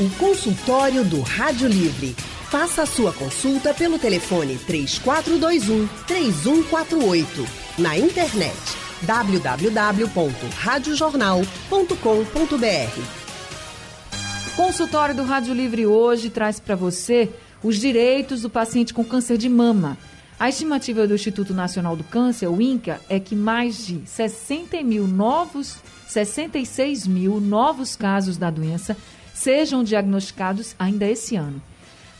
O consultório do Rádio Livre. Faça a sua consulta pelo telefone 3421 3148. Na internet www.radiojornal.com.br. Consultório do Rádio Livre hoje traz para você os direitos do paciente com câncer de mama. A estimativa do Instituto Nacional do Câncer, o INCA, é que mais de 60 mil novos, 66 mil novos casos da doença sejam diagnosticados ainda esse ano.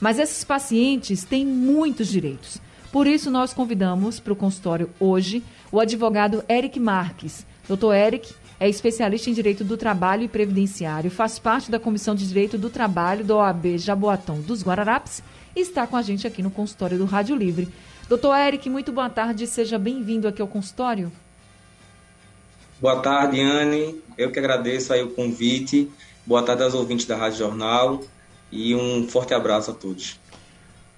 Mas esses pacientes têm muitos direitos. Por isso, nós convidamos para o consultório hoje o advogado Eric Marques. Doutor Eric é especialista em Direito do Trabalho e Previdenciário, faz parte da Comissão de Direito do Trabalho da OAB Jaboatão dos Guararapes e está com a gente aqui no consultório do Rádio Livre. Doutor Eric, muito boa tarde, seja bem-vindo aqui ao consultório. Boa tarde, Anne. Eu que agradeço aí o convite Boa tarde aos ouvintes da Rádio Jornal e um forte abraço a todos.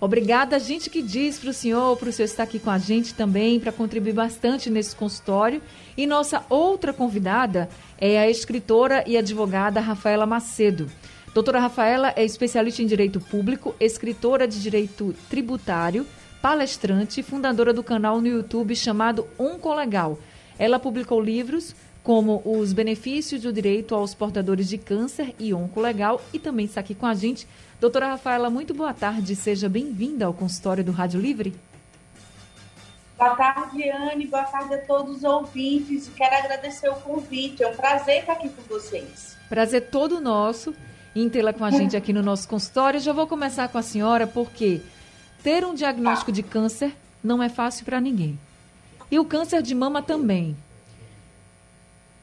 Obrigada, gente que diz para o senhor, para o senhor estar aqui com a gente também, para contribuir bastante nesse consultório. E nossa outra convidada é a escritora e advogada Rafaela Macedo. Doutora Rafaela é especialista em direito público, escritora de direito tributário, palestrante e fundadora do canal no YouTube chamado Oncolegal. Ela publicou livros como os benefícios do direito aos portadores de câncer e oncolegal e também está aqui com a gente. Doutora Rafaela, muito boa tarde, seja bem-vinda ao consultório do Rádio Livre. Boa tarde, Anne, boa tarde a todos os ouvintes. Quero agradecer o convite, é um prazer estar aqui com vocês. Prazer todo nosso em tê-la com a gente aqui no nosso consultório. Já vou começar com a senhora, porque ter um diagnóstico de câncer não é fácil para ninguém. E o câncer de mama também.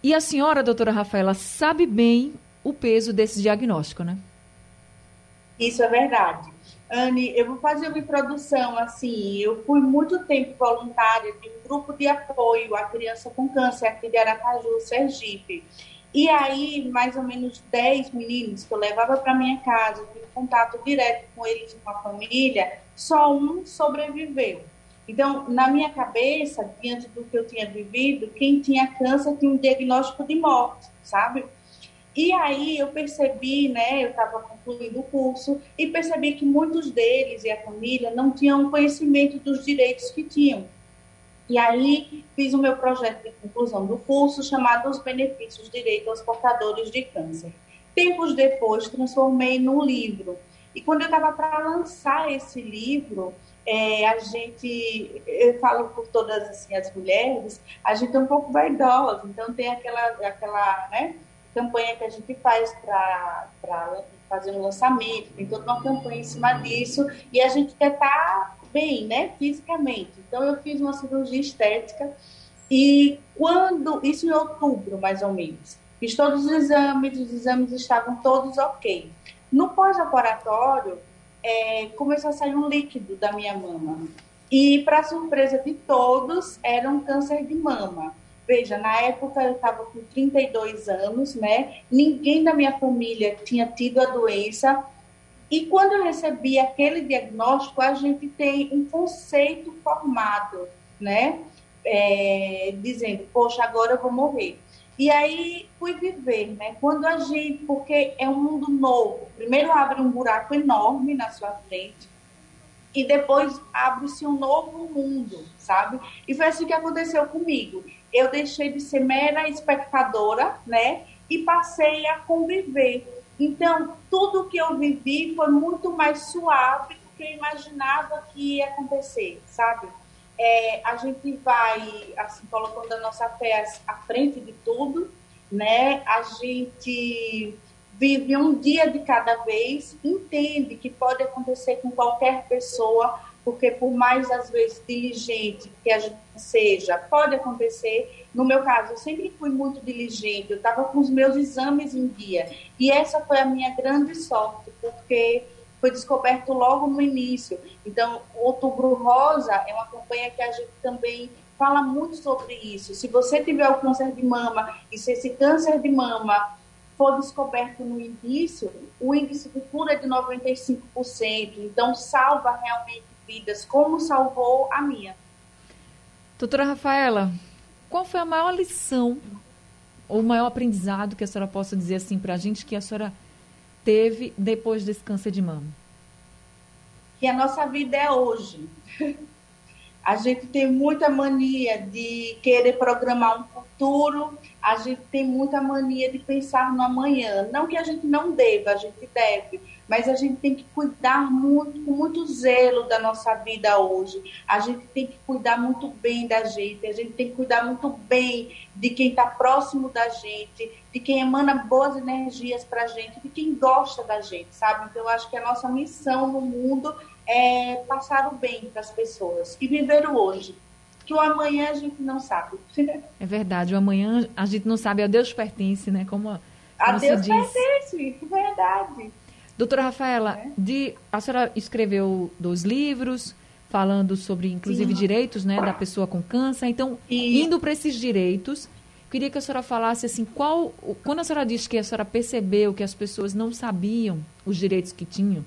E a senhora, doutora Rafaela, sabe bem o peso desse diagnóstico, né? Isso é verdade. Anne, eu vou fazer uma introdução assim. Eu fui muito tempo voluntária de um grupo de apoio à criança com câncer aqui de Aracaju, Sergipe. E aí, mais ou menos 10 meninos que eu levava para minha casa, tive contato direto com eles e com a família, só um sobreviveu. Então, na minha cabeça, diante do que eu tinha vivido, quem tinha câncer tinha um diagnóstico de morte, sabe? E aí eu percebi, né, eu estava concluindo o curso, e percebi que muitos deles e a família não tinham conhecimento dos direitos que tinham. E aí fiz o meu projeto de conclusão do curso, chamado Os Benefícios Direito aos Portadores de Câncer. Tempos depois, transformei num livro. E quando eu estava para lançar esse livro, é, a gente, eu falo por todas assim, as mulheres, a gente é um pouco vaidosa, então tem aquela, aquela né, campanha que a gente faz para fazer um lançamento, tem toda uma campanha em cima disso, e a gente quer estar tá bem, né, fisicamente. Então eu fiz uma cirurgia estética, e quando, isso em outubro mais ou menos, fiz todos os exames, os exames estavam todos ok. No pós-operatório, é, começou a sair um líquido da minha mama. E, para surpresa de todos, era um câncer de mama. Veja, na época eu estava com 32 anos, né? Ninguém da minha família tinha tido a doença. E quando eu recebi aquele diagnóstico, a gente tem um conceito formado, né? É, dizendo, poxa, agora eu vou morrer. E aí fui viver, né? Quando a gente, porque é um mundo novo, primeiro abre um buraco enorme na sua frente e depois abre-se um novo mundo, sabe? E foi assim que aconteceu comigo. Eu deixei de ser mera espectadora, né? E passei a conviver. Então, tudo que eu vivi foi muito mais suave do que eu imaginava que ia acontecer, sabe? É, a gente vai assim colocando a nossa fé à frente de tudo, né? A gente vive um dia de cada vez, entende que pode acontecer com qualquer pessoa, porque por mais às vezes diligente que a gente seja, pode acontecer. No meu caso, eu sempre fui muito diligente, eu estava com os meus exames em dia, e essa foi a minha grande sorte, porque foi descoberto logo no início. Então, Outubro Rosa é uma campanha que a gente também fala muito sobre isso. Se você tiver o câncer de mama e se esse câncer de mama for descoberto no início, o índice de cura é de 95%. Então, salva realmente vidas, como salvou a minha. Doutora Rafaela, qual foi a maior lição ou o maior aprendizado que a senhora possa dizer assim para a gente que a senhora teve depois desse câncer de mama? Que a nossa vida é hoje. A gente tem muita mania de querer programar um futuro, a gente tem muita mania de pensar no amanhã. Não que a gente não deva, a gente deve, mas a gente tem que cuidar muito, com muito zelo da nossa vida hoje. A gente tem que cuidar muito bem da gente, a gente tem que cuidar muito bem de quem está próximo da gente, de quem emana boas energias para a gente, de quem gosta da gente, sabe? Então, eu acho que a nossa missão no mundo é passar o bem para as pessoas e viver o hoje. Que o amanhã a gente não sabe. É verdade, o amanhã a gente não sabe, a Deus pertence, né? Como, como a Deus diz. pertence, verdade. Doutora Rafaela, é. de, a senhora escreveu dois livros falando sobre, inclusive, Sim. direitos né, da pessoa com câncer. Então, e... indo para esses direitos, queria que a senhora falasse assim, qual, quando a senhora disse que a senhora percebeu que as pessoas não sabiam os direitos que tinham,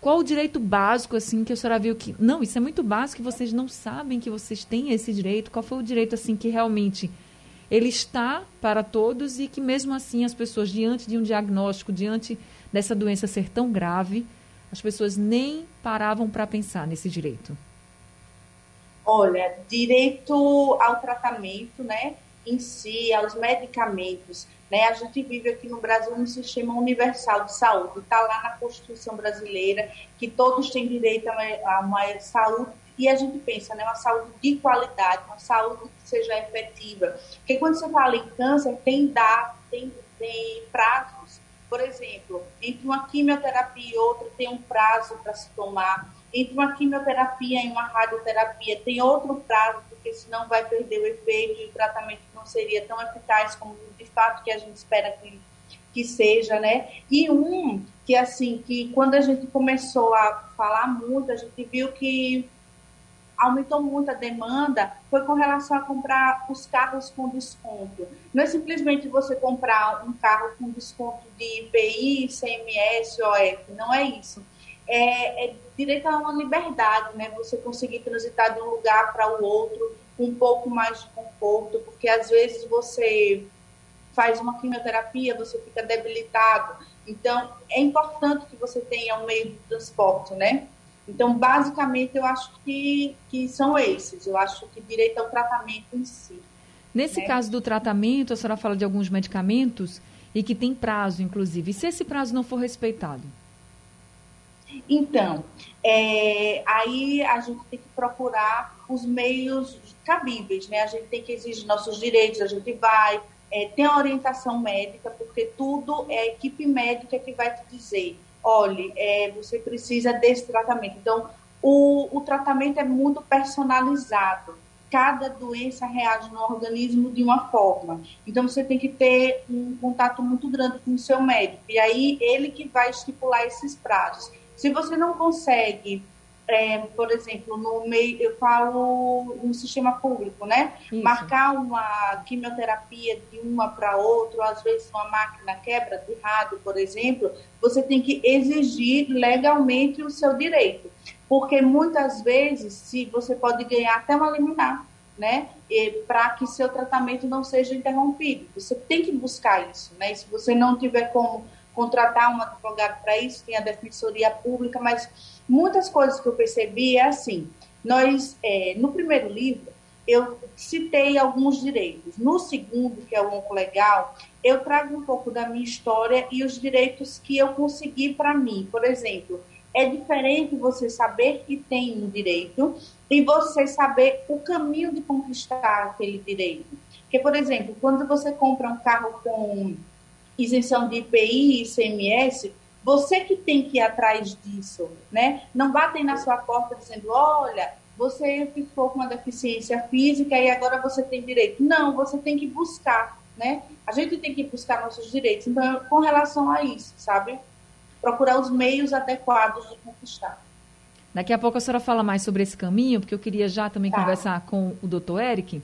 qual o direito básico, assim, que a senhora viu que. Não, isso é muito básico, vocês não sabem que vocês têm esse direito. Qual foi o direito, assim, que realmente ele está para todos e que, mesmo assim, as pessoas, diante de um diagnóstico, diante dessa doença ser tão grave, as pessoas nem paravam para pensar nesse direito? Olha, direito ao tratamento, né? Em si, aos medicamentos, né? A gente vive aqui no Brasil um sistema universal de saúde, está lá na Constituição brasileira, que todos têm direito a uma, a uma saúde e a gente pensa, né, uma saúde de qualidade, uma saúde que seja efetiva. Porque quando você fala em câncer, tem dados, tem, tem prazos. Por exemplo, entre uma quimioterapia e outra tem um prazo para se tomar. Entre uma quimioterapia e uma radioterapia tem outro prazo, porque senão vai perder o efeito e o tratamento não seria tão eficaz como de fato que a gente espera que, que seja, né? E um que assim, que quando a gente começou a falar muito, a gente viu que aumentou muito a demanda foi com relação a comprar os carros com desconto. Não é simplesmente você comprar um carro com desconto de IPI, CMS, OF, não é isso. É, é direito a uma liberdade, né? Você conseguir transitar de um lugar para o outro com um pouco mais de conforto, porque às vezes você faz uma quimioterapia, você fica debilitado. Então, é importante que você tenha um meio de transporte, né? Então, basicamente, eu acho que, que são esses. Eu acho que direito ao tratamento em si. Nesse né? caso do tratamento, a senhora fala de alguns medicamentos e que tem prazo, inclusive. E se esse prazo não for respeitado? Então, é, aí a gente tem que procurar os meios cabíveis, né? A gente tem que exigir nossos direitos, a gente vai, é, tem orientação médica, porque tudo é a equipe médica que vai te dizer, olhe, é, você precisa desse tratamento. Então, o, o tratamento é muito personalizado. Cada doença reage no organismo de uma forma. Então, você tem que ter um contato muito grande com o seu médico. E aí, ele que vai estipular esses prazos. Se você não consegue, é, por exemplo, no meio, eu falo no sistema público, né? Isso. Marcar uma quimioterapia de uma para outra, às vezes uma máquina quebra de rádio, por exemplo, você tem que exigir legalmente o seu direito. Porque muitas vezes, se você pode ganhar até uma liminar, né? Para que seu tratamento não seja interrompido. Você tem que buscar isso, né? E se você não tiver como contratar um advogado para isso, tem a defensoria pública, mas muitas coisas que eu percebi é assim. Nós, é, no primeiro livro, eu citei alguns direitos. No segundo, que é o Onco Legal, eu trago um pouco da minha história e os direitos que eu consegui para mim. Por exemplo, é diferente você saber que tem um direito e você saber o caminho de conquistar aquele direito. Porque, por exemplo, quando você compra um carro com isenção de IPI e ICMS, você que tem que ir atrás disso, né? Não batem na sua porta dizendo, olha, você ficou com uma deficiência física e agora você tem direito. Não, você tem que buscar, né? A gente tem que buscar nossos direitos. Então, com relação a isso, sabe? Procurar os meios adequados de conquistar. Daqui a pouco a senhora fala mais sobre esse caminho, porque eu queria já também tá. conversar com o doutor Eric.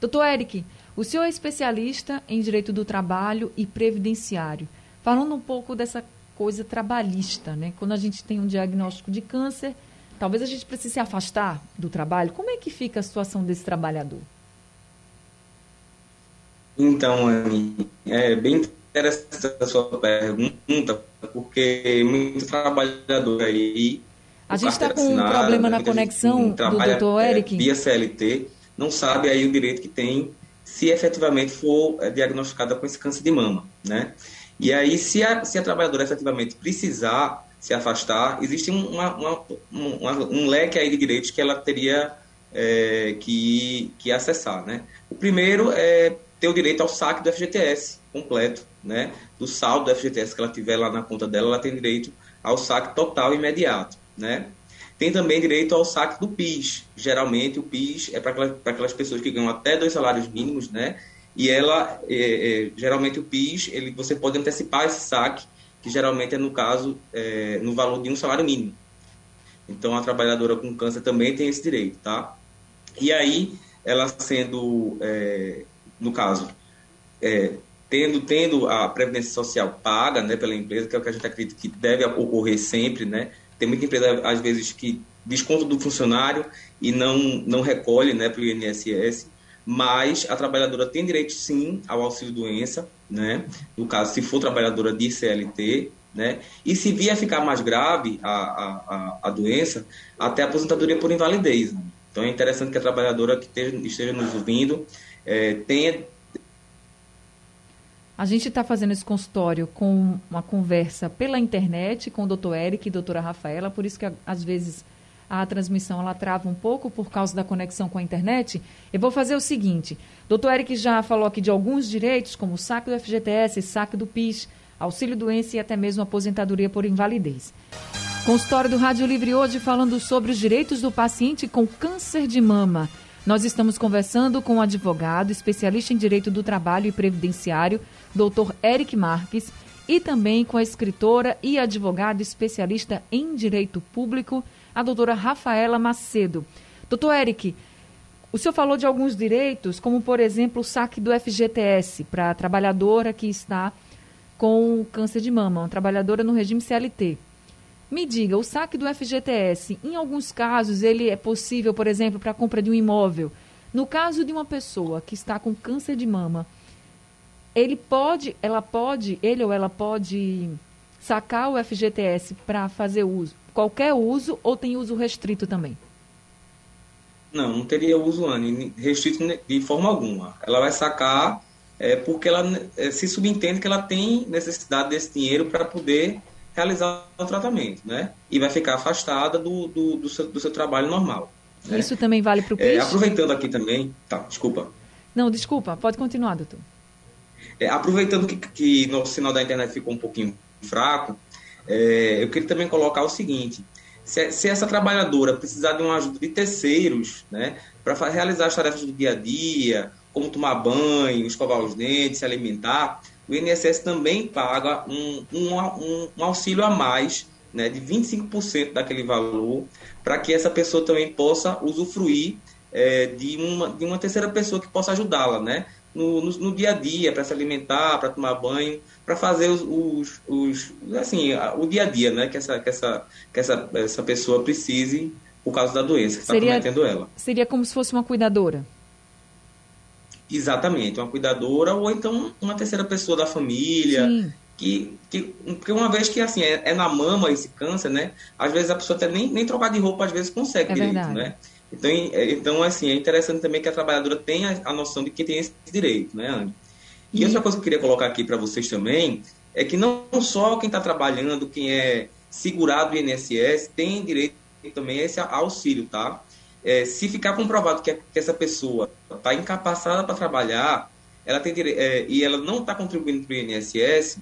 Doutor Eric, o senhor é especialista em direito do trabalho e previdenciário. Falando um pouco dessa coisa trabalhista, né? Quando a gente tem um diagnóstico de câncer, talvez a gente precise se afastar do trabalho. Como é que fica a situação desse trabalhador? Então, Anne, é bem interessante a sua pergunta, porque muito trabalhador aí. A gente está com um problema na conexão do doutor é, Eric. Via CLT, não sabe aí o direito que tem se efetivamente for é, diagnosticada com esse câncer de mama, né? E aí, se a, se a trabalhadora efetivamente precisar se afastar, existe uma, uma, uma, um leque aí de direitos que ela teria é, que, que acessar, né? O primeiro é ter o direito ao saque do FGTS completo, né? Do saldo do FGTS que ela tiver lá na conta dela, ela tem direito ao saque total imediato, né? Tem também direito ao saque do PIS. Geralmente, o PIS é para aquelas, aquelas pessoas que ganham até dois salários mínimos, né? E ela, é, é, geralmente, o PIS, ele, você pode antecipar esse saque, que geralmente é no caso, é, no valor de um salário mínimo. Então, a trabalhadora com câncer também tem esse direito, tá? E aí, ela sendo, é, no caso, é, tendo, tendo a previdência social paga né, pela empresa, que é o que a gente acredita que deve ocorrer sempre, né? Tem muita empresa, às vezes, que desconta do funcionário e não, não recolhe né, para o INSS, mas a trabalhadora tem direito, sim, ao auxílio-doença, né? no caso, se for trabalhadora de CLT, né? E se vier a ficar mais grave a, a, a, doença, até a aposentadoria por invalidez. Né? Então é interessante que a trabalhadora que esteja, esteja nos ouvindo é, tenha a gente está fazendo esse consultório com uma conversa pela internet com o doutor Eric e doutora Rafaela, por isso que às vezes a transmissão ela trava um pouco por causa da conexão com a internet. Eu vou fazer o seguinte: doutor Eric já falou aqui de alguns direitos, como o saque do FGTS, saque do PIS, auxílio-doença e até mesmo aposentadoria por invalidez. Consultório do Rádio Livre hoje falando sobre os direitos do paciente com câncer de mama. Nós estamos conversando com o um advogado, especialista em direito do trabalho e previdenciário, doutor Eric Marques, e também com a escritora e advogada especialista em direito público, a doutora Rafaela Macedo. Doutor Eric, o senhor falou de alguns direitos, como por exemplo o saque do FGTS para a trabalhadora que está com câncer de mama, uma trabalhadora no regime CLT. Me diga, o saque do FGTS, em alguns casos, ele é possível, por exemplo, para a compra de um imóvel. No caso de uma pessoa que está com câncer de mama, ele pode, ela pode, ele ou ela pode sacar o FGTS para fazer uso, qualquer uso ou tem uso restrito também? Não, não teria uso restrito de forma alguma. Ela vai sacar é, porque ela é, se subentende que ela tem necessidade desse dinheiro para poder realizar o tratamento, né? E vai ficar afastada do, do, do, seu, do seu, trabalho normal. Né? Isso também vale para o é, Aproveitando aqui também... Tá, desculpa. Não, desculpa. Pode continuar, doutor. É, aproveitando que, que nosso sinal da internet ficou um pouquinho fraco, é, eu queria também colocar o seguinte... Se, se, essa trabalhadora precisar de uma ajuda de terceiros, né, para realizar as tarefas do dia a dia, como tomar banho, escovar os dentes, se alimentar, o INSS também paga um, um, um, auxílio a mais, né, de 25% daquele valor, para que essa pessoa também possa usufruir é, de, uma, de uma terceira pessoa que possa ajudá-la, né? No, no, no, dia a dia, para se alimentar, para tomar banho, para fazer os, os, os, assim, o dia a dia, né? Que essa, que essa, que essa, essa pessoa precise por causa da doença que está cometendo ela. Seria como se fosse uma cuidadora? Exatamente, uma cuidadora ou então uma terceira pessoa da família. Que, que, porque uma vez que assim é, é, na mama esse câncer, né? Às vezes a pessoa até nem, nem trocar de roupa às vezes consegue é direito, verdade. né? Então, é, então, assim, é interessante também que a trabalhadora tenha a noção de que tem esse direito, né, Anne? E, e outra coisa que eu queria colocar aqui para vocês também é que não só quem está trabalhando, quem é segurado do INSS, tem direito também a esse auxílio, tá? é, se ficar comprovado que, que essa pessoa está incapacitada para trabalhar, ela tem é, e ela não está contribuindo para o INSS,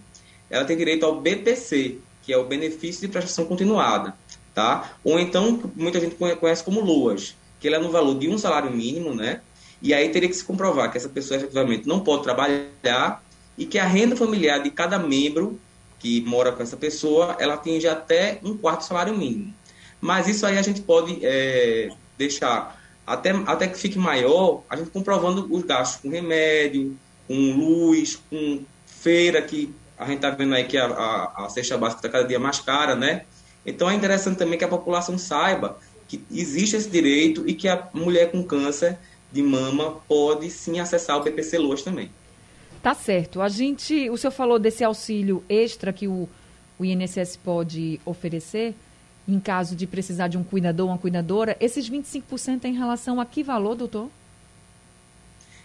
ela tem direito ao BPC, que é o benefício de prestação continuada, tá? Ou então muita gente conhece como LOAS, que ele é no valor de um salário mínimo, né? E aí teria que se comprovar que essa pessoa efetivamente não pode trabalhar e que a renda familiar de cada membro que mora com essa pessoa, ela atinge até um quarto salário mínimo. Mas isso aí a gente pode é, deixar até, até que fique maior, a gente comprovando os gastos com remédio, com luz, com feira, que a gente está vendo aí que a, a, a cesta básica está cada dia mais cara, né? Então é interessante também que a população saiba que existe esse direito e que a mulher com câncer de mama pode sim acessar o BPC Loas também. Tá certo. A gente, o senhor falou desse auxílio extra que o, o INSS pode oferecer em caso de precisar de um cuidador ou uma cuidadora. Esses 25% é em relação a que valor, doutor?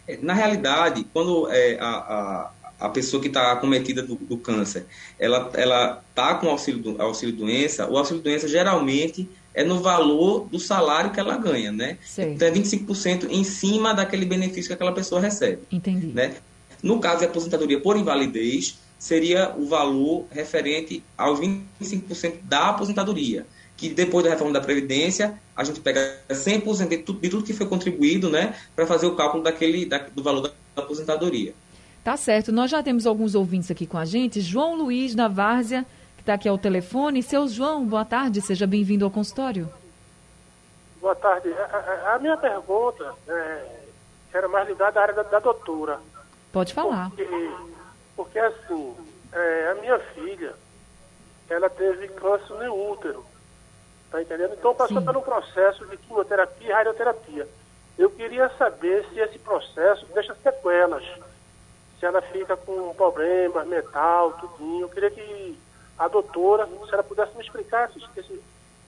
É, na realidade, quando é, a, a, a, pessoa que está acometida do, do, câncer, ela ela está com auxílio auxílio doença, o auxílio doença geralmente é no valor do salário que ela ganha, né? Sei. Então é 25% em cima daquele benefício que aquela pessoa recebe. Entendi. Né? No caso de aposentadoria por invalidez, seria o valor referente aos 25% da aposentadoria, que depois da reforma da Previdência, a gente pega 100% de tudo, de tudo que foi contribuído, né, para fazer o cálculo daquele, da, do valor da aposentadoria. Tá certo. Nós já temos alguns ouvintes aqui com a gente. João Luiz da Várzea, que está aqui ao telefone. Seu João, boa tarde, seja bem-vindo ao consultório. Boa tarde. A, a, a minha pergunta é, era mais ligada à área da, da doutora. Pode falar. Porque, porque assim, é, a minha filha, ela teve câncer no útero. Tá entendendo? Então passou Sim. pelo processo de quimioterapia e radioterapia. Eu queria saber se esse processo deixa sequelas. Se ela fica com problemas mental, tudinho. Eu queria que a doutora, se ela pudesse me explicar esse,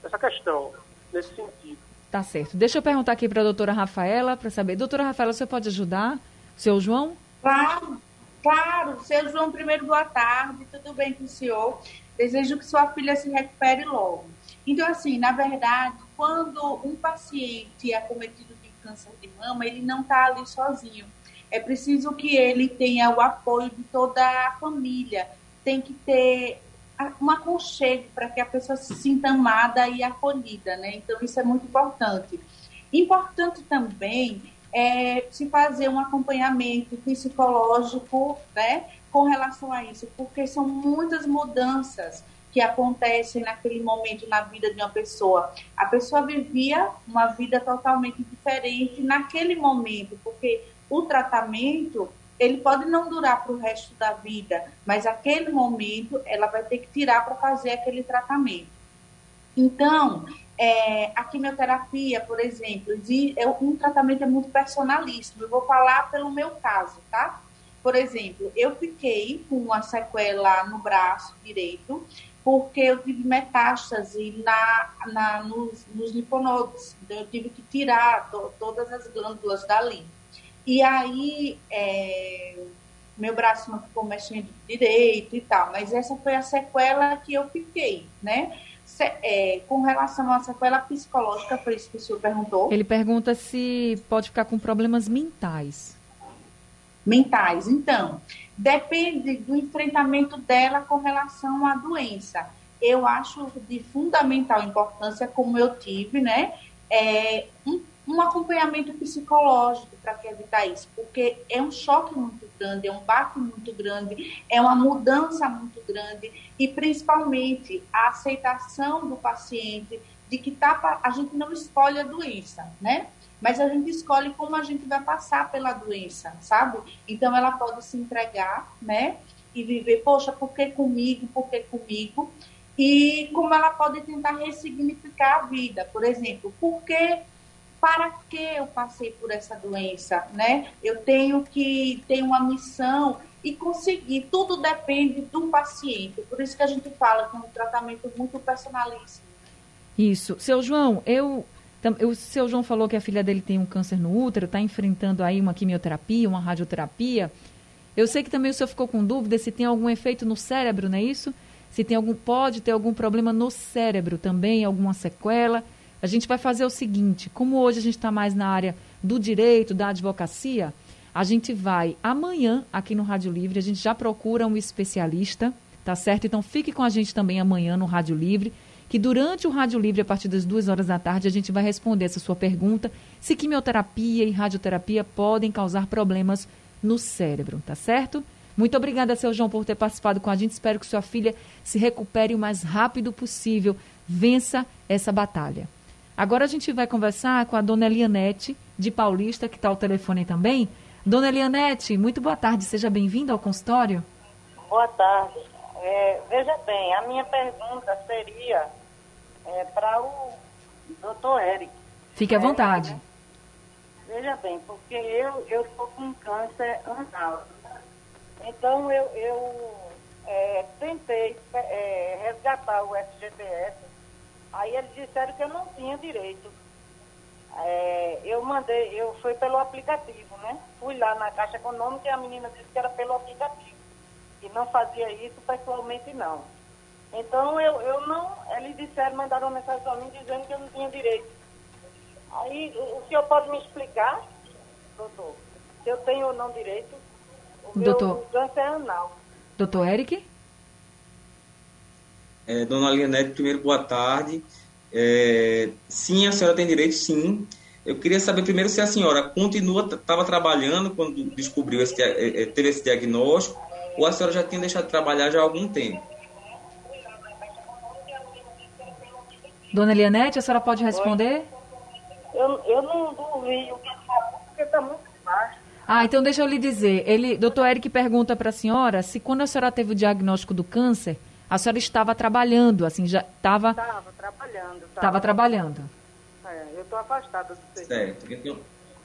essa questão, nesse sentido. Tá certo. Deixa eu perguntar aqui para a doutora Rafaela, para saber. Doutora Rafaela, você pode ajudar? Seu João? Claro, claro. Seu João, primeiro, boa tarde. Tudo bem com o senhor? Desejo que sua filha se recupere logo. Então, assim, na verdade, quando um paciente é acometido de câncer de mama, ele não está ali sozinho. É preciso que ele tenha o apoio de toda a família. Tem que ter um aconchego para que a pessoa se sinta amada e acolhida, né? Então, isso é muito importante. Importante também é se fazer um acompanhamento psicológico, né? Com relação a isso, porque são muitas mudanças que acontecem naquele momento na vida de uma pessoa. A pessoa vivia uma vida totalmente diferente naquele momento, porque o tratamento ele pode não durar para o resto da vida, mas aquele momento ela vai ter que tirar para fazer aquele tratamento. Então, é, a quimioterapia, por exemplo, de, é, um tratamento é muito personalíssimo. Eu vou falar pelo meu caso, tá? Por exemplo, eu fiquei com uma sequela no braço direito porque eu tive metástase na, na, nos, nos linfonodos. Então, eu tive que tirar to, todas as glândulas dali. E aí, é, meu braço não ficou mexendo direito e tal. Mas essa foi a sequela que eu fiquei, né? É, com relação à sequela psicológica, foi isso que o senhor perguntou. Ele pergunta se pode ficar com problemas mentais. Mentais. Então, depende do enfrentamento dela com relação à doença. Eu acho de fundamental importância, como eu tive, né, é um, um acompanhamento psicológico para evitar isso, porque é um choque muito grande, é um baque muito grande, é uma mudança muito grande e principalmente a aceitação do paciente de que tá, a gente não escolhe a doença, né? mas a gente escolhe como a gente vai passar pela doença, sabe? Então ela pode se entregar, né? E viver, poxa, por que comigo? Por que comigo? E como ela pode tentar ressignificar a vida, por exemplo, por que para que eu passei por essa doença, né? Eu tenho que ter uma missão e conseguir. Tudo depende do paciente. Por isso que a gente fala que é um tratamento muito personalíssimo. Isso. Seu João, eu o seu João falou que a filha dele tem um câncer no útero, está enfrentando aí uma quimioterapia, uma radioterapia. Eu sei que também o senhor ficou com dúvida se tem algum efeito no cérebro, não é isso? Se tem algum, pode ter algum problema no cérebro também, alguma sequela. A gente vai fazer o seguinte: como hoje a gente está mais na área do direito, da advocacia, a gente vai amanhã aqui no Rádio Livre, a gente já procura um especialista, tá certo? Então fique com a gente também amanhã no Rádio Livre que durante o Rádio Livre, a partir das duas horas da tarde, a gente vai responder essa sua pergunta, se quimioterapia e radioterapia podem causar problemas no cérebro, tá certo? Muito obrigada, seu João, por ter participado com a gente. Espero que sua filha se recupere o mais rápido possível, vença essa batalha. Agora a gente vai conversar com a dona Elianete, de Paulista, que está ao telefone também. Dona Elianete, muito boa tarde, seja bem-vinda ao consultório. Boa tarde. É, veja bem, a minha pergunta seria é, para o doutor Eric. Fique à vontade. Veja bem, porque eu estou com câncer anal. Então eu, eu é, tentei é, resgatar o FGTS, aí eles disseram que eu não tinha direito. É, eu mandei, eu fui pelo aplicativo, né? Fui lá na Caixa Econômica e a menina disse que era pelo aplicativo. E não fazia isso pessoalmente não. Então eu, eu não, eles disseram, mandaram uma mensagem para mim dizendo que eu não tinha direito. Aí o, senhor pode me explicar, doutor, se eu tenho ou não direito? O doutor. meu câncer é anal. Doutor Eric? É, dona Leonete, primeiro, boa tarde. É, sim, a senhora tem direito, sim. Eu queria saber primeiro se a senhora continua, estava trabalhando quando descobriu, esse, é, é, teve esse diagnóstico, ou a senhora já tinha deixado de trabalhar já há algum tempo? Dona Elianete, a senhora pode responder? Eu, eu não duvido o que falou, porque está muito baixo. Ah, então deixa eu lhe dizer. Ele, doutor Eric pergunta para a senhora se quando a senhora teve o diagnóstico do câncer, a senhora estava trabalhando, assim, já estava... Estava trabalhando. Estava trabalhando. É, eu estou afastada do serviço. Certo. Então,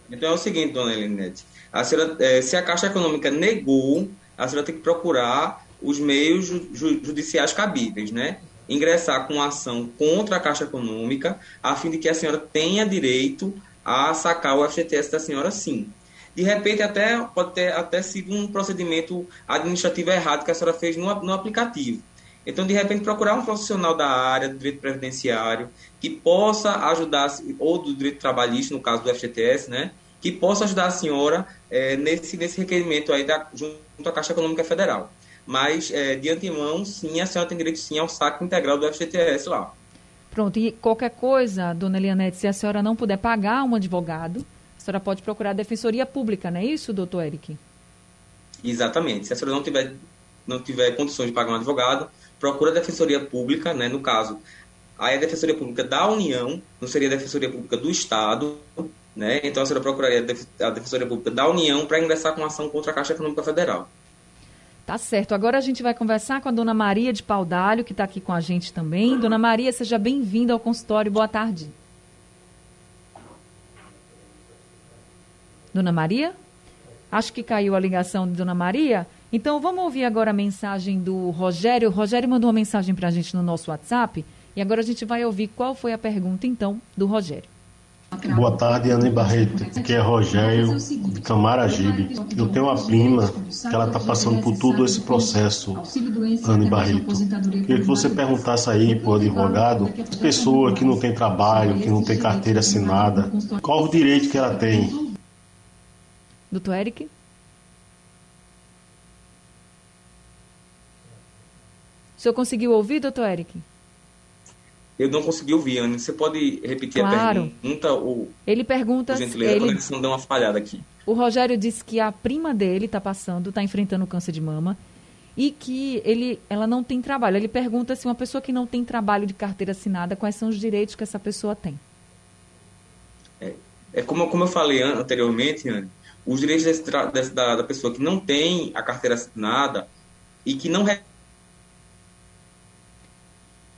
então é o seguinte, dona Elinete. A senhora, é, se a Caixa Econômica negou, a senhora tem que procurar os meios ju judiciais cabíveis, né? Ingressar com ação contra a Caixa Econômica, a fim de que a senhora tenha direito a sacar o FGTS da senhora sim. De repente, até pode ter até sido um procedimento administrativo errado que a senhora fez no, no aplicativo. Então, de repente, procurar um profissional da área do direito previdenciário que possa ajudar, ou do direito trabalhista, no caso do FGTS, né? Que possa ajudar a senhora é, nesse, nesse requerimento aí da, junto à Caixa Econômica Federal. Mas, é, de antemão, sim, a senhora tem direito sim ao saque integral do FGTS lá. Pronto, e qualquer coisa, dona Elianete, se a senhora não puder pagar um advogado, a senhora pode procurar a Defensoria Pública, não é isso, doutor Eric? Exatamente. Se a senhora não tiver, não tiver condições de pagar um advogado, procura a Defensoria Pública, né, no caso, aí a Defensoria Pública da União, não seria a Defensoria Pública do Estado, né, então a senhora procuraria a Defensoria Pública da União para ingressar com ação contra a Caixa Econômica Federal. Tá certo. Agora a gente vai conversar com a dona Maria de Paudalho, que está aqui com a gente também. Dona Maria, seja bem-vinda ao consultório. Boa tarde. Dona Maria? Acho que caiu a ligação de Dona Maria. Então vamos ouvir agora a mensagem do Rogério. O Rogério mandou uma mensagem para a gente no nosso WhatsApp e agora a gente vai ouvir qual foi a pergunta então do Rogério. Boa tarde, Ana Barreto. Aqui é Rogério, de Camaragibe. Eu tenho uma prima que ela está passando por todo esse processo, Ana Barreto. Queria que você perguntasse aí para o advogado, pessoa que não tem trabalho, que não tem carteira assinada, qual o direito que ela tem? Doutor Eric? Senhor conseguiu ouvir, doutor Eric? Eu não consegui ouvir, Anne. Você pode repetir claro. a pergunta? Ou, ele pergunta... Por gentileza, ele... a conexão deu uma falhada aqui. O Rogério disse que a prima dele está passando, está enfrentando câncer de mama e que ele, ela não tem trabalho. Ele pergunta se uma pessoa que não tem trabalho de carteira assinada, quais são os direitos que essa pessoa tem? É, é como, como eu falei anteriormente, Anne, os direitos desse, desse, da, da pessoa que não tem a carteira assinada e que não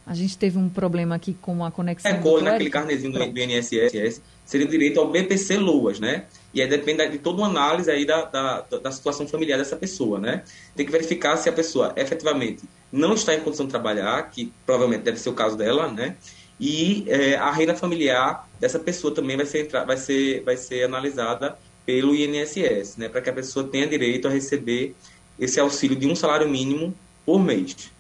a gente teve um problema aqui com a conexão. É, naquele carnezinho do, do INSS, seria direito ao BPC Loas, né? E aí depende de toda uma análise aí da, da, da, situação familiar dessa pessoa, né? Tem que verificar se a pessoa efetivamente não está em condição de trabalhar, que provavelmente deve ser o caso dela, né? E é, a renda familiar dessa pessoa também vai ser, vai ser, vai ser analisada pelo INSS, né? Para que a pessoa tenha direito a receber esse auxílio de um salário mínimo por mês.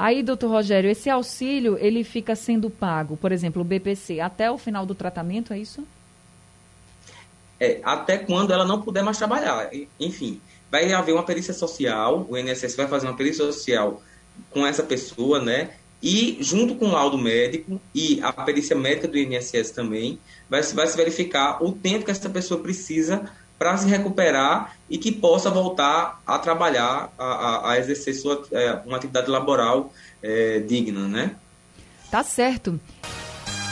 Aí, doutor Rogério, esse auxílio, ele fica sendo pago, por exemplo, o BPC, até o final do tratamento, é isso? É, até quando ela não puder mais trabalhar. Enfim, vai haver uma perícia social, o INSS vai fazer uma perícia social com essa pessoa, né? E junto com o laudo médico e a perícia médica do INSS também, vai, vai se verificar o tempo que essa pessoa precisa para se recuperar e que possa voltar a trabalhar, a, a, a exercer sua, é, uma atividade laboral é, digna, né? Tá certo.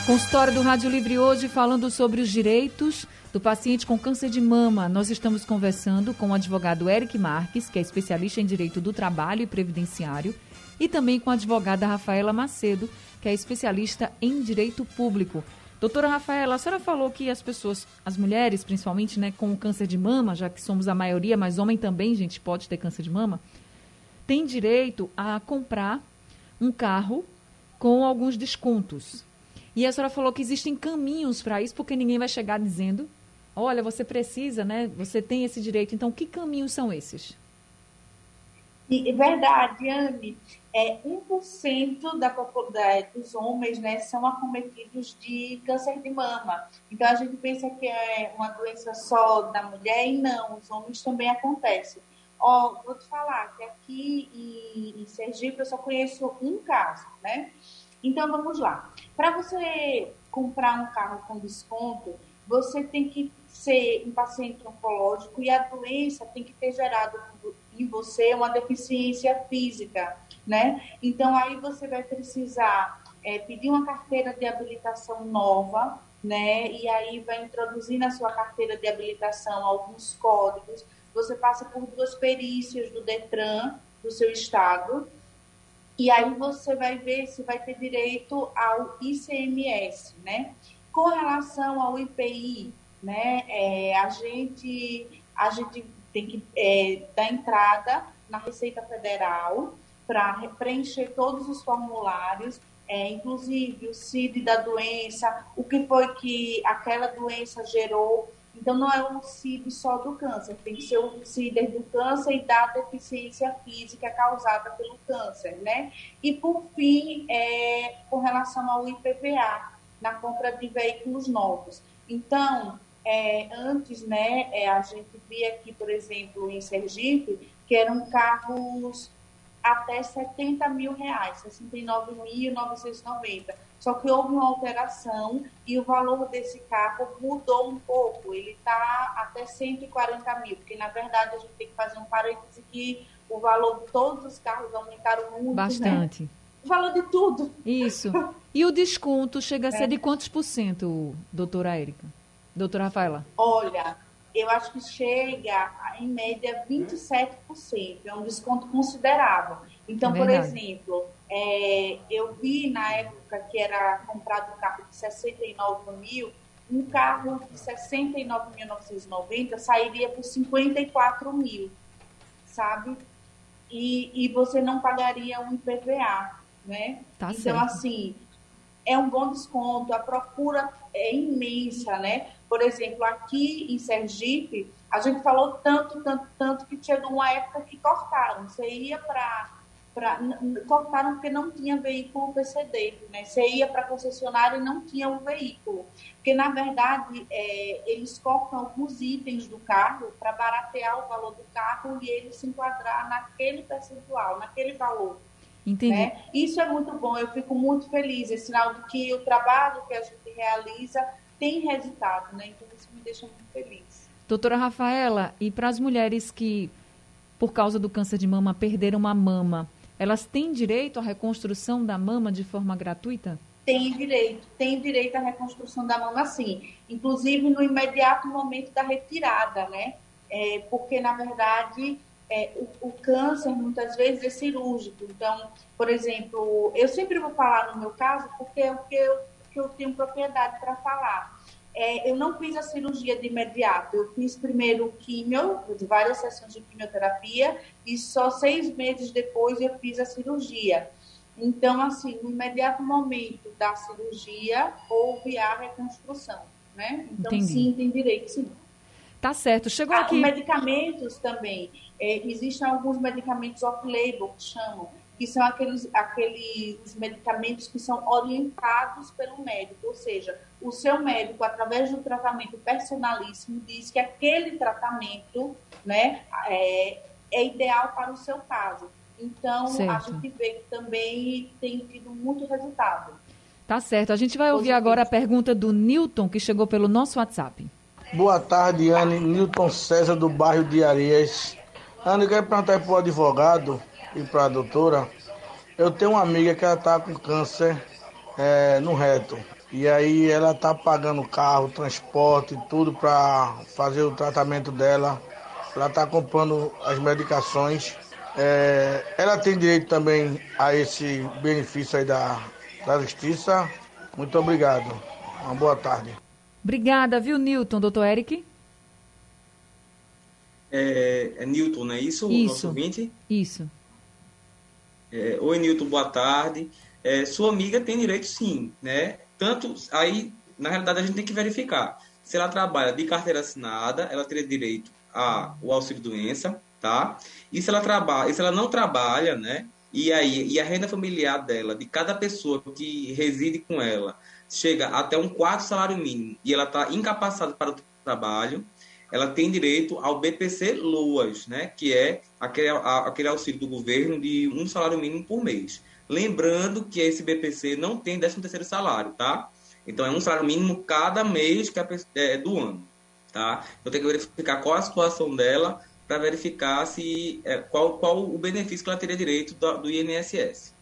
Consultório do Rádio Livre hoje falando sobre os direitos do paciente com câncer de mama. Nós estamos conversando com o advogado Eric Marques, que é especialista em direito do trabalho e previdenciário, e também com a advogada Rafaela Macedo, que é especialista em direito público. Doutora Rafaela, a senhora falou que as pessoas, as mulheres principalmente, né, com câncer de mama, já que somos a maioria, mas homem também, gente, pode ter câncer de mama, tem direito a comprar um carro com alguns descontos. E a senhora falou que existem caminhos para isso, porque ninguém vai chegar dizendo, olha, você precisa, né? Você tem esse direito. Então, que caminhos são esses? É verdade, Anne. É, 1% da, da, dos homens né, são acometidos de câncer de mama. Então, a gente pensa que é uma doença só da mulher e não, os homens também acontecem. Ó, vou te falar que aqui em, em Sergipe eu só conheço um caso, né? Então, vamos lá. Para você comprar um carro com desconto, você tem que ser um paciente oncológico e a doença tem que ter gerado em você uma deficiência física, né? Então aí você vai precisar é, pedir uma carteira de habilitação nova, né? E aí vai introduzir na sua carteira de habilitação alguns códigos. Você passa por duas perícias do Detran do seu estado e aí você vai ver se vai ter direito ao ICMS, né? Com relação ao IPI, né? É, a gente a gente tem que é, dar entrada na Receita Federal para preencher todos os formulários, é, inclusive o CID da doença, o que foi que aquela doença gerou. Então, não é um CID só do câncer, tem que ser o CID do câncer e da deficiência física causada pelo câncer, né? E, por fim, é, com relação ao IPVA, na compra de veículos novos. Então, é, antes, né, é, a gente via aqui, por exemplo, em Sergipe, que eram carros até 70 mil reais, 69.990. Só que houve uma alteração e o valor desse carro mudou um pouco. Ele está até 140 mil, porque na verdade a gente tem que fazer um parêntese que o valor de todos os carros aumentaram muito. Né? Bastante. Né? O valor de tudo. Isso. E o desconto chega a ser é. de quantos por cento, doutora Érica? Doutora Rafaela? Olha, eu acho que chega em média 27%, é um desconto considerável. Então, é por exemplo, é, eu vi na época que era comprado um carro de 69 mil, um carro de 69.990 sairia por 54 mil, sabe? E, e você não pagaria um IPVA, né? Tá então, certo. assim, é um bom desconto, a procura é imensa, né? Por exemplo, aqui em Sergipe, a gente falou tanto, tanto, tanto que chegou uma época que cortaram. Você ia para. Cortaram porque não tinha veículo PCD, né? Você ia para concessionária e não tinha o veículo. Porque, na verdade, é, eles cortam alguns itens do carro para baratear o valor do carro e ele se enquadrar naquele percentual, naquele valor. Entendi. Né? Isso é muito bom, eu fico muito feliz, é sinal de que o trabalho que a gente realiza tem resultado, né? Então isso me deixa muito feliz. Doutora Rafaela, e para as mulheres que, por causa do câncer de mama, perderam uma mama, elas têm direito à reconstrução da mama de forma gratuita? Tem direito, tem direito à reconstrução da mama, sim. Inclusive no imediato momento da retirada, né? É, porque, na verdade, é, o, o, câncer muitas vezes é cirúrgico. Então, por exemplo, eu sempre vou falar no meu caso porque é o que eu, que eu tenho propriedade para falar. É, eu não fiz a cirurgia de imediato. Eu fiz primeiro químio, várias sessões de quimioterapia, e só seis meses depois eu fiz a cirurgia. Então, assim, no imediato momento da cirurgia, houve a reconstrução, né? Então, Entendi. sim, tem direito, sim. Tá certo. Chegou ah, aqui. Medicamentos também. É, existem alguns medicamentos off-label, que chamam, que são aqueles, aqueles medicamentos que são orientados pelo médico, ou seja, o seu médico, através do tratamento personalíssimo, diz que aquele tratamento né, é, é ideal para o seu caso. Então, certo. a gente vê que também tem tido muito resultado. Tá certo. A gente vai ouvir agora a pergunta do Newton, que chegou pelo nosso WhatsApp. Boa tarde, Anne. Newton César, do bairro de Areias. Anne, eu quero perguntar para o advogado e para a doutora. Eu tenho uma amiga que ela está com câncer é, no reto. E aí ela está pagando carro, transporte, tudo para fazer o tratamento dela. Ela está comprando as medicações. É, ela tem direito também a esse benefício aí da, da justiça. Muito obrigado. Uma boa tarde. Obrigada, viu, Newton? Doutor Eric? É, é Newton, não é isso? Isso. Nosso ouvinte? Isso. É, Oi, Newton, boa tarde. É, sua amiga tem direito sim, né? Tanto, aí, na realidade, a gente tem que verificar. Se ela trabalha de carteira assinada, ela teria direito ao auxílio-doença, tá? E se ela trabalha, e se ela não trabalha, né? E aí, e a renda familiar dela, de cada pessoa que reside com ela, chega até um quarto salário mínimo e ela está incapacitada para o trabalho, ela tem direito ao BPC Loas, né? Que é aquele, aquele auxílio do governo de um salário mínimo por mês. Lembrando que esse BPC não tem 13 terceiro salário, tá? Então é um salário mínimo cada mês que é do ano, tá? Eu tenho que verificar qual a situação dela para verificar se é, qual, qual o benefício que ela teria direito do, do INSS.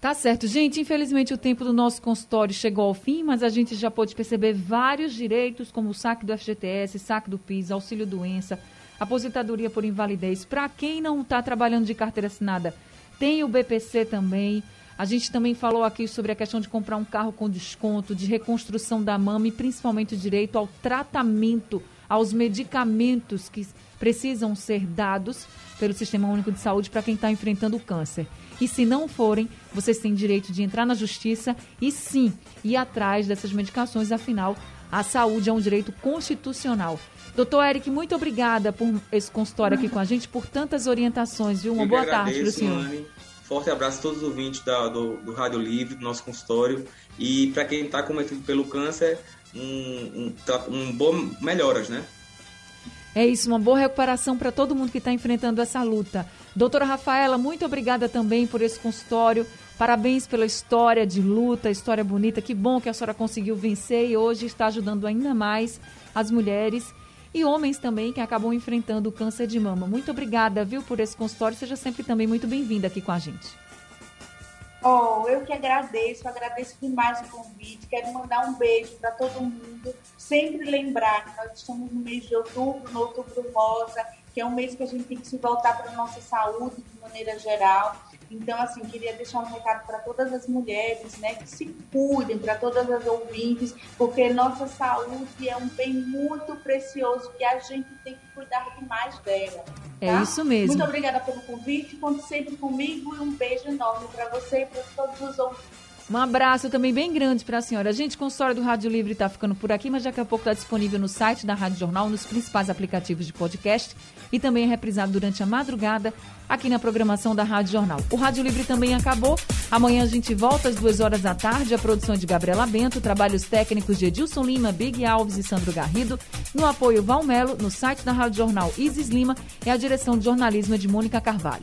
Tá certo. Gente, infelizmente o tempo do nosso consultório chegou ao fim, mas a gente já pôde perceber vários direitos, como o saque do FGTS, saque do PIS, auxílio-doença, aposentadoria por invalidez. Para quem não está trabalhando de carteira assinada, tem o BPC também. A gente também falou aqui sobre a questão de comprar um carro com desconto, de reconstrução da mama e principalmente o direito ao tratamento, aos medicamentos que precisam ser dados pelo Sistema Único de Saúde para quem está enfrentando o câncer. E se não forem, vocês têm direito de entrar na justiça e sim ir atrás dessas medicações, afinal, a saúde é um direito constitucional. Doutor Eric, muito obrigada por esse consultório aqui com a gente, por tantas orientações, viu? Uma Eu boa agradeço, tarde para o senhor. Anne. Forte abraço a todos os ouvintes da, do, do Rádio Livre, do nosso consultório. E para quem está cometido pelo câncer, um, um, um bom melhoras, né? É isso, uma boa recuperação para todo mundo que está enfrentando essa luta. Doutora Rafaela, muito obrigada também por esse consultório. Parabéns pela história de luta, história bonita. Que bom que a senhora conseguiu vencer e hoje está ajudando ainda mais as mulheres e homens também que acabam enfrentando o câncer de mama. Muito obrigada, viu, por esse consultório. Seja sempre também muito bem-vinda aqui com a gente. Oh, eu que agradeço, agradeço demais o convite. Quero mandar um beijo para todo mundo. Sempre lembrar que nós estamos no mês de outubro, no Outubro Rosa, que é um mês que a gente tem que se voltar para a nossa saúde de maneira geral. Então, assim, queria deixar um recado para todas as mulheres, né, que se cuidem, para todas as ouvintes, porque nossa saúde é um bem muito precioso que a gente tem que cuidar demais dela. Tá? É isso mesmo. Muito obrigada pelo convite, conte sempre comigo e um beijo enorme para você e para todos os ouvintes. Um abraço também bem grande para a senhora. Gente, o consultório do Rádio Livre está ficando por aqui, mas daqui a pouco está disponível no site da Rádio Jornal, nos principais aplicativos de podcast e também é reprisado durante a madrugada aqui na programação da Rádio Jornal. O Rádio Livre também acabou. Amanhã a gente volta às duas horas da tarde. A produção de Gabriela Bento, trabalhos técnicos de Edilson Lima, Big Alves e Sandro Garrido. No apoio Valmelo, no site da Rádio Jornal Isis Lima e a direção de jornalismo de Mônica Carvalho.